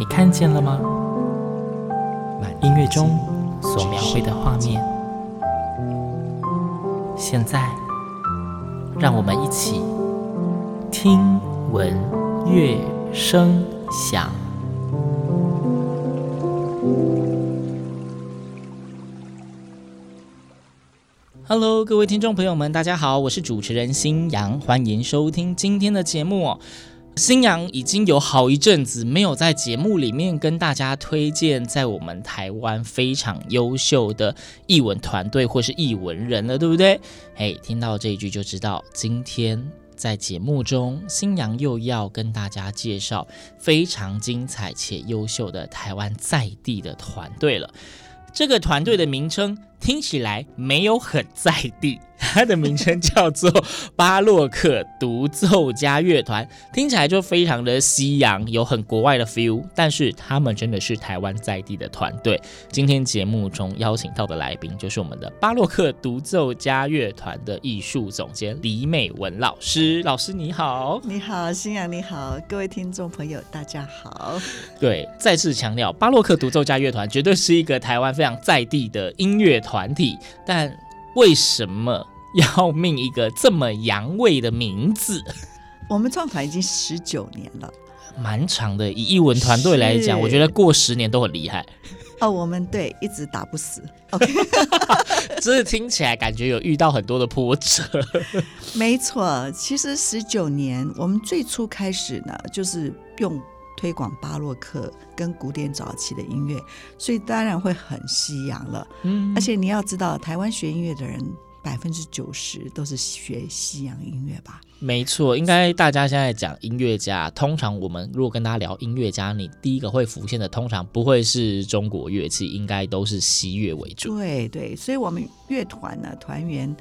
你看见了吗？万音乐中所描绘的画面，现在，让我们一起听闻乐声响。Hello，各位听众朋友们，大家好，我是主持人新阳，欢迎收听今天的节目哦。星洋已经有好一阵子没有在节目里面跟大家推荐在我们台湾非常优秀的译文团队或是译文人了，对不对？嘿，听到这一句就知道，今天在节目中，星洋又要跟大家介绍非常精彩且优秀的台湾在地的团队了。这个团队的名称听起来没有很在地，它的名称叫做 巴洛克独奏家乐团，听起来就非常的西洋，有很国外的 feel。但是他们真的是台湾在地的团队。今天节目中邀请到的来宾就是我们的巴洛克独奏家乐团的艺术总监李美文老师。老师你好，你好，新阳你好，各位听众朋友大家好。对，再次强调，巴洛克独奏家乐团绝对是一个台湾非常在地的音乐团体，但为什么要命一个这么洋味的名字？我们创团已经十九年了蛮长的，以艺文团队来讲，我觉得过十年都很厉害。哦，我们对一直打不死。OK，只是听起来感觉有遇到很多的波折。没错，其实十九年，我们最初开始呢，就是用推广巴洛克跟古典早期的音乐，所以当然会很西洋了。嗯而且你要知道，台湾学音乐的人百分之九十都是学西洋音乐吧？没错，应该大家现在讲音乐家，通常我们如果跟大家聊音乐家，你第一个会浮现的，通常不会是中国乐器，应该都是西乐为主。对对，所以我们乐团呢，团员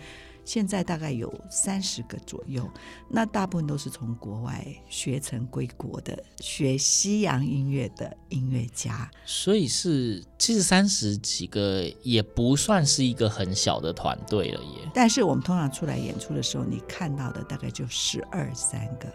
现在大概有三十个左右，那大部分都是从国外学成归国的，学西洋音乐的音乐家。所以是其实三十几个也不算是一个很小的团队了耶。但是我们通常出来演出的时候，你看到的大概就十二三个。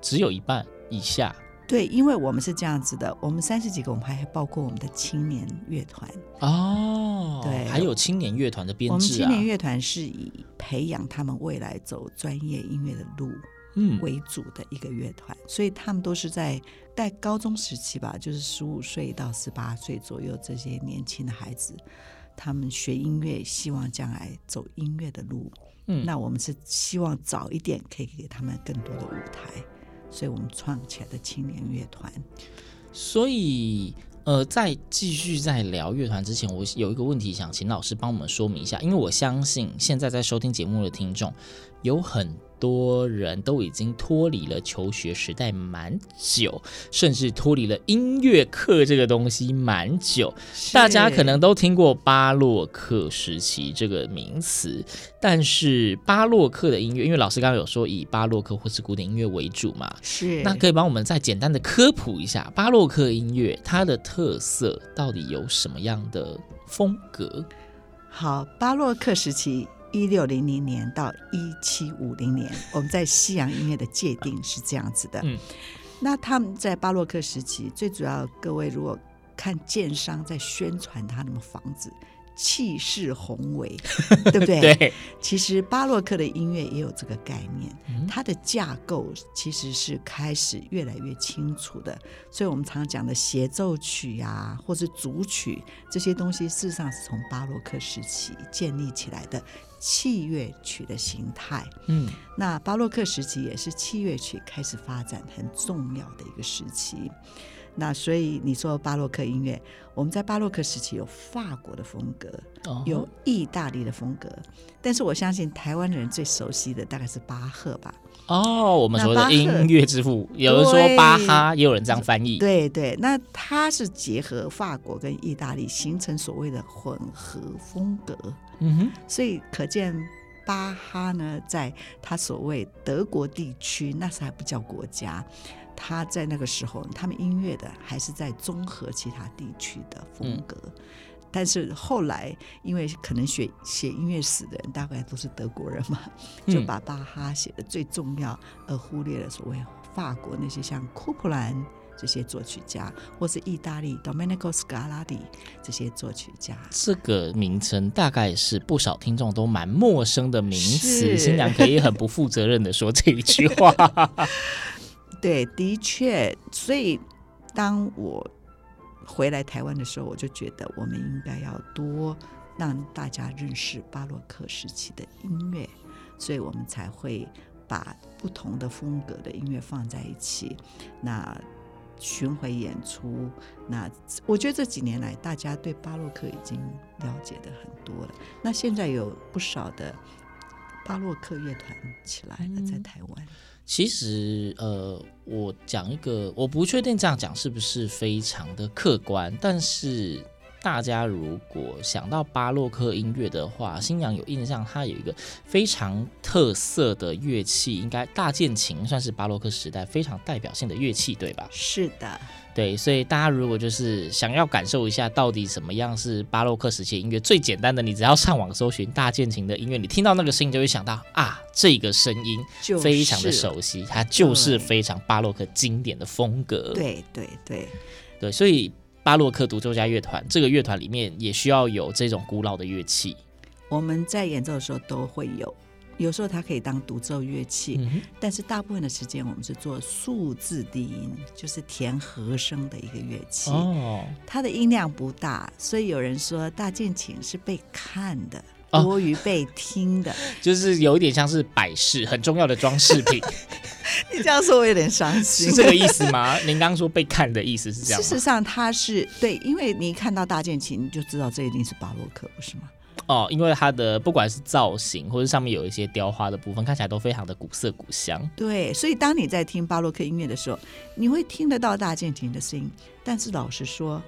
只有一半以下对，因为我们是这样子的，我们三十几个，我们还包括我们的青年乐团。哦，对还有青年乐团的编我们青年乐团是以培养他们未来走专业音乐的路。嗯，为主的一个乐团，所以他们都是在在高中时期吧，就是十五岁到十八岁左右这些年轻的孩子，他们学音乐，希望将来走音乐的路。嗯那我们是希望早一点可以给他们更多的舞台，所以我们创起来的青年乐团。所以呃，在继续在聊乐团之前，我有一个问题想请老师帮我们说明一下，因为我相信现在在收听节目的听众有很多人都已经脱离了求学时代蛮久，甚至脱离了音乐课这个东西蛮久。大家可能都听过巴洛克时期这个名词，但是巴洛克的音乐，因为老师刚刚有说以巴洛克或是古典音乐为主嘛，是那可以帮我们再简单的科普一下巴洛克音乐它的特色到底有什么样的风格？好，巴洛克时期。一六零零年到一七五零年，我们在西洋音乐的界定是这样子的。嗯，那他们在巴洛克时期，最主要各位如果看建商在宣传他们的房子，气势宏伟，对不对？对，其实巴洛克的音乐也有这个概念，嗯它的架构其实是开始越来越清楚的。所以我们常讲的协奏曲呀、或是组曲这些东西，事实上是从巴洛克时期建立起来的器乐曲的形态。嗯，那巴洛克时期也是器乐曲开始发展很重要的一个时期。那所以你说巴洛克音乐，我们在巴洛克时期有法国的风格，哦有意大利的风格，但是我相信台湾人最熟悉的大概是巴赫吧。哦，我们说的音乐之父，有人说巴哈，也有人这样翻译。对对，那他是结合法国跟意大利，形成所谓的混合风格。嗯哼，所以可见巴哈呢，在他所谓德国地区，那时还不叫国家，他在那个时候，他们音乐的还是在综合其他地区的风格。嗯。但是后来，因为可能写写音乐史的人大概都是德国人嘛，就把巴哈写的最重要，而忽略了所谓法国那些像库普兰这些作曲家，或是意大利 Domenico Scarlatti 这些作曲家。这个名称大概是不少听众都蛮陌生的名词，新娘可以很不负责任的说这一句话。对，的确，所以当我。回来台湾的时候，我就觉得我们应该要多让大家认识巴洛克时期的音乐，所以我们才会把不同的风格的音乐放在一起，那巡回演出。那我觉得这几年来，大家对巴洛克已经了解的很多了。那现在有不少的巴洛克乐团起来了，在台湾。其实，呃，我讲一个，我不确定这样讲是不是非常的客观，但是大家如果想到巴洛克音乐的话，新娘有印象，它有一个非常特色的乐器，应该大键琴算是巴洛克时代非常代表性的乐器，对吧？是的。对，所以大家如果就是想要感受一下到底什么样是巴洛克时期的音乐，最简单的，你只要上网搜寻大键琴的音乐，你听到那个声音就会想到啊，这个声音非常的熟悉，它就是非常巴洛克经典的风格。对对对对，所以巴洛克独奏家乐团这个乐团里面也需要有这种古老的乐器。我们在演奏的时候都会有。有时候它可以当独奏乐器，嗯，但是大部分的时间我们是做数字低音，就是填和声的一个乐器。哦，它的音量不大，所以有人说大键琴是被看的，多于被听的，哦，就是有一点像是摆饰，很重要的装饰品。你这样说我有点伤心，是这个意思吗？您刚刚说被看的意思是这样？事实上，它是对，因为你一看到大键琴，你就知道这一定是巴洛克，不是吗？哦，因为它的不管是造型，或者上面有一些雕花的部分，看起来都非常的古色古香。对，所以当你在听巴洛克音乐的时候，你会听得到大键琴的声音，但是老实说，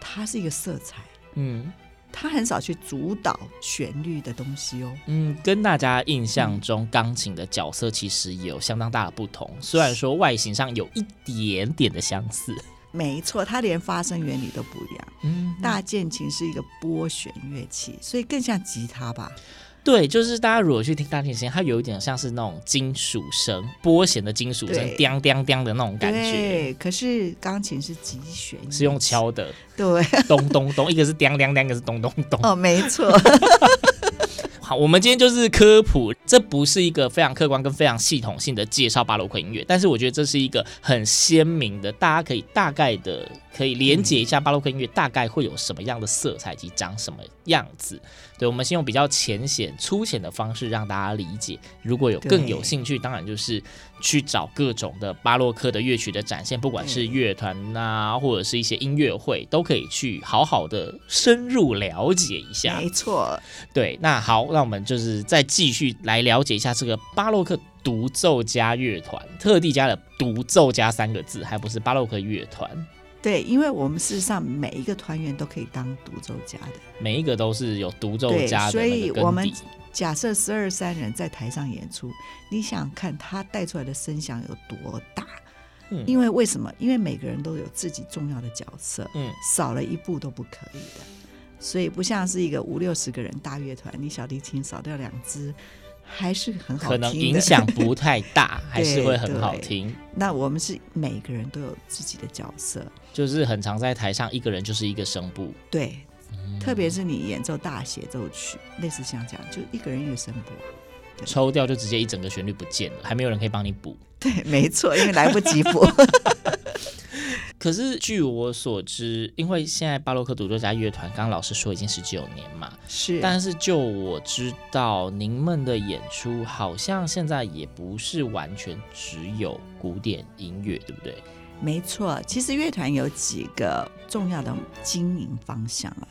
它是一个色彩，嗯，它很少去主导旋律的东西哦。嗯，跟大家印象中钢琴的角色其实也有相当大的不同，虽然说外形上有一点点的相似。没错，它连发声原理都不一样。嗯，大键琴是一个拨弦乐器，所以更像吉他吧？对，就是大家如果去听大提琴，它有一点像是那种金属声，拨弦的金属声，叮叮叮的那种感觉。对，可是钢琴是击弦，是用敲的。对，咚咚咚，一个是叮叮叮，一个是咚咚咚。哦，没错。好，我们今天就是科普，这不是一个非常客观跟非常系统性的介绍巴洛克音乐，但是我觉得这是一个很鲜明的，大家可以大概的可以连接一下巴洛克音乐大概会有什么样的色彩及长什么样子。对，我们先用比较浅显粗浅的方式让大家理解。如果有更有兴趣，当然就是去找各种的巴洛克的乐曲的展现，不管是乐团呐，或者是一些音乐会，都可以去好好的深入了解一下。没错，对，那好，那我们就是再继续来了解一下这个巴洛克独奏家乐团，特地加了“独奏家”三个字，还不是巴洛克乐团。对，因为我们事实上每一个团员都可以当独奏家的，每一个都是有独奏家的。所以我们假设十二三人在台上演出，你想看他带出来的声响有多大？嗯，因为为什么？因为每个人都有自己重要的角色，嗯，少了一步都不可以的。所以不像是一个五六十个人大乐团，你小提琴少掉两只。还是很好听，可能影响不太大，还是会很好听。那我们是每个人都有自己的角色，就是很常在台上一个人就是一个声部。对，嗯、特别是你演奏大协奏曲，类似像这样，就一个人一个声部啊，抽掉就直接一整个旋律不见了，还没有人可以帮你补。对，没错，因为来不及补。可是据我所知，因为现在巴洛克独奏家乐团，刚刚老师说已经十九年嘛，是。但是就我知道，您们的演出好像现在也不是完全只有古典音乐，对不对？没错，其实乐团有几个重要的经营方向啊。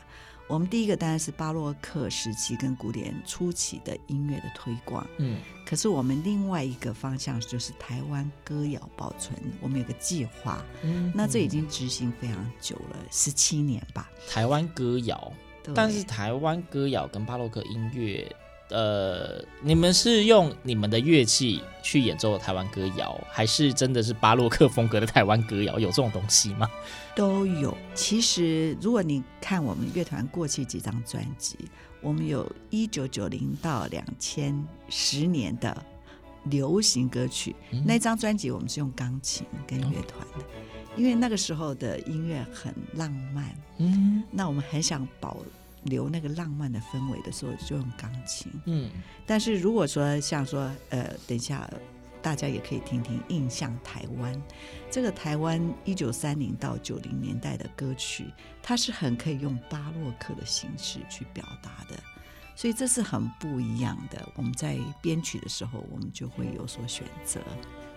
我们第一个当然是巴洛克时期跟古典初期的音乐的推广，嗯，可是我们另外一个方向就是台湾歌谣保存，我们有个计划，嗯，那这已经执行非常久了，十七年吧。台湾歌谣，对。但是台湾歌谣跟巴洛克音乐。呃，你们是用你们的乐器去演奏台湾歌谣，还是真的是巴洛克风格的台湾歌谣？有这种东西吗？都有。其实，如果你看我们乐团过去几张专辑，我们有一九九零到两千十年的流行歌曲，嗯、那张专辑我们是用钢琴跟乐团的，嗯、因为那个时候的音乐很浪漫，嗯，那我们很想保。留那个浪漫的氛围的时候，就用钢琴。嗯，但是如果说像说，呃，等一下大家也可以听听《印象台湾》这个台湾一九三零到九零年代的歌曲，它是很可以用巴洛克的形式去表达的，所以这是很不一样的。我们在编曲的时候，我们就会有所选择，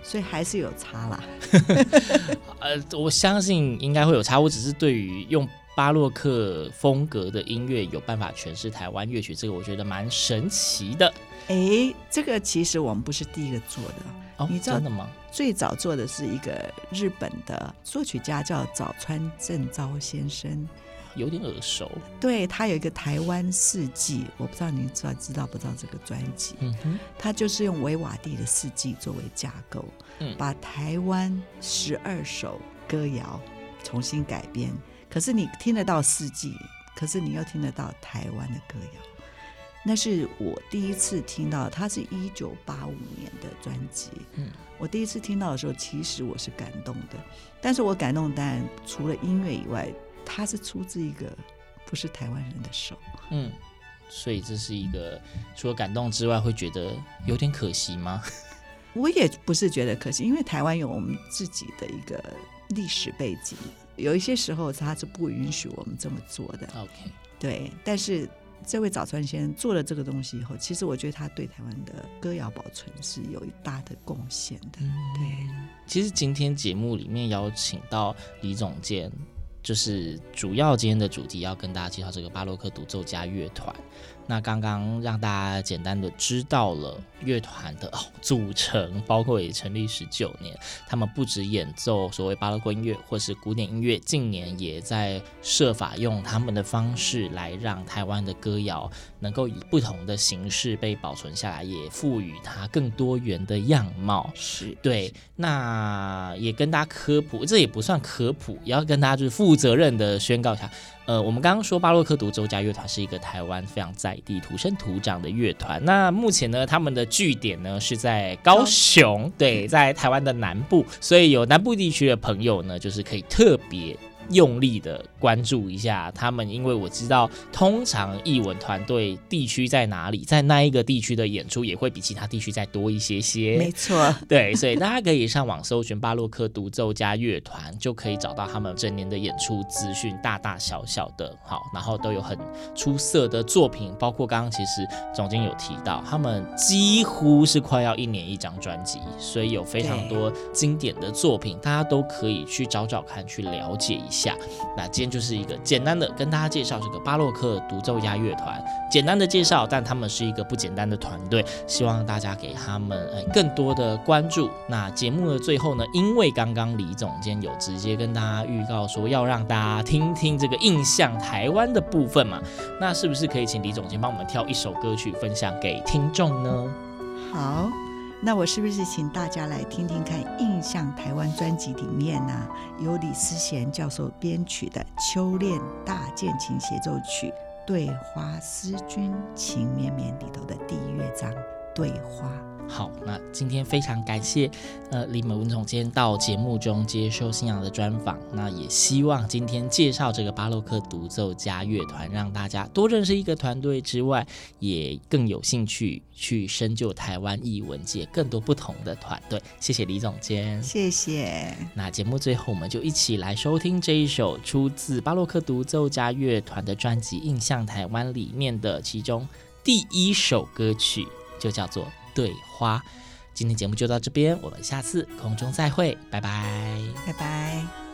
所以还是有差啦。呃，我相信应该会有差，我只是对于用。巴洛克风格的音乐有办法诠释台湾乐曲，这个我觉得蛮神奇的。哎，这个其实我们不是第一个做的哦，你知道吗？最早做的是一个日本的作曲家叫早川正昭先生，有点耳熟。对，他有一个台湾四季，我不知道您知道知道不知道这个专辑？嗯哼，他就是用维瓦蒂的四季作为架构，嗯，把台湾十二首歌谣重新改编。可是你听得到四季，可是你又听得到台湾的歌谣，那是我第一次听到。它是一九八五年的专辑，嗯，我第一次听到的时候，其实我是感动的。但是我感动，当然除了音乐以外，它是出自一个不是台湾人的手，嗯，所以这是一个除了感动之外，会觉得有点可惜吗？我也不是觉得可惜，因为台湾有我们自己的一个历史背景。有一些时候他是不允许我们这么做的。OK，对。但是这位早川先生做了这个东西以后，其实我觉得他对台湾的歌谣保存是有一大的贡献的。嗯、对。其实今天节目里面邀请到李总监，就是主要今天的主题要跟大家介绍这个巴洛克独奏家乐团。那刚刚让大家简单的知道了乐团的哦组成，包括也成立十九年，他们不止演奏所谓巴洛克音乐或是古典音乐，近年也在设法用他们的方式来让台湾的歌谣能够以不同的形式被保存下来，也赋予它更多元的样貌。是对，那也跟大家科普，这也不算科普，也要跟大家就是负责任的宣告一下。呃，我们刚刚说巴洛克独奏家乐团是一个台湾非常在地土生土长的乐团。那目前呢，他们的据点呢是在高雄，对，在台湾的南部，所以有南部地区的朋友呢，就是可以特别。用力的关注一下他们，因为我知道，通常艺文团队地区在哪里，在那一个地区的演出也会比其他地区再多一些些。没错，对，所以大家可以上网搜寻巴洛克独奏家乐团，就可以找到他们整年的演出资讯，大大小小的，好，然后都有很出色的作品，包括刚刚其实总监有提到，他们几乎是快要一年一张专辑，所以有非常多经典的作品，大家都可以去找找看，去了解一下。下，那今天就是一个简单的跟大家介绍这个巴洛克独奏家乐团，简单的介绍，但他们是一个不简单的团队，希望大家给他们更多的关注。那节目的最后呢，因为刚刚李总监有直接跟大家预告说要让大家听听这个印象台湾的部分嘛，那是不是可以请李总监帮我们挑一首歌曲分享给听众呢？好。那我是不是请大家来听听看《印象台湾》专辑里面呢、啊，由李思贤教授编曲的《秋恋大键琴协奏曲》对花思君情绵绵里头的第一乐章《对花》。好，那今天非常感谢呃李美文总监到节目中接受信仰的专访。那也希望今天介绍这个巴洛克独奏家乐团，让大家多认识一个团队之外，也更有兴趣去深究台湾艺文界更多不同的团队。谢谢李总监，谢谢。那节目最后，我们就一起来收听这一首出自巴洛克独奏家乐团的专辑《印象台湾》里面的其中第一首歌曲，就叫做。对花，今天节目就到这边，我们下次空中再会，拜拜，拜拜。